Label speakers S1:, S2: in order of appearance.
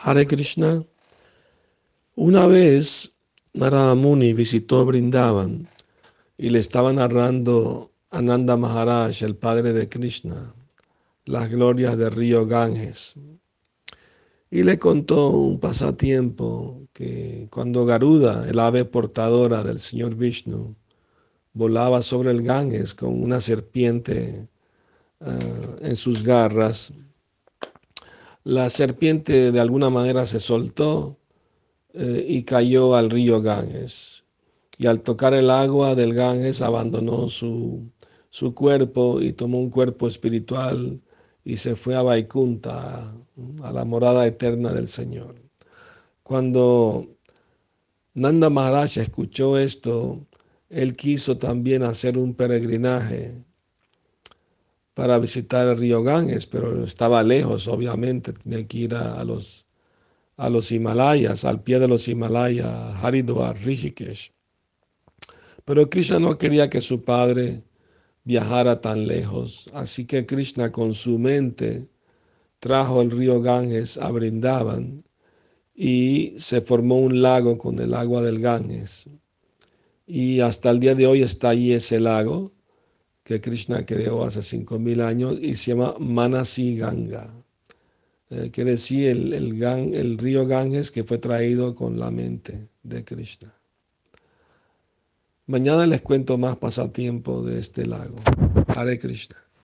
S1: Hare Krishna. Una vez Narada Muni visitó Brindavan y le estaba narrando a Nanda Maharaj, el padre de Krishna, las glorias del río Ganges. Y le contó un pasatiempo que cuando Garuda, el ave portadora del señor Vishnu, volaba sobre el Ganges con una serpiente eh, en sus garras, la serpiente de alguna manera se soltó eh, y cayó al río Ganges. Y al tocar el agua del Ganges abandonó su, su cuerpo y tomó un cuerpo espiritual y se fue a Vaikunta, a la morada eterna del Señor. Cuando Nanda Maharaj escuchó esto, él quiso también hacer un peregrinaje para visitar el río Ganges, pero estaba lejos, obviamente, tenía que ir a, los, a los Himalayas, al pie de los Himalayas, Haridwar, Rishikesh. Pero Krishna no quería que su padre viajara tan lejos, así que Krishna con su mente trajo el río Ganges a Brindavan y se formó un lago con el agua del Ganges. Y hasta el día de hoy está ahí ese lago que Krishna creó hace 5.000 años y se llama Manasi Ganga. Eh, quiere decir el, el, el río Ganges que fue traído con la mente de Krishna. Mañana les cuento más pasatiempo de este lago. Hare Krishna.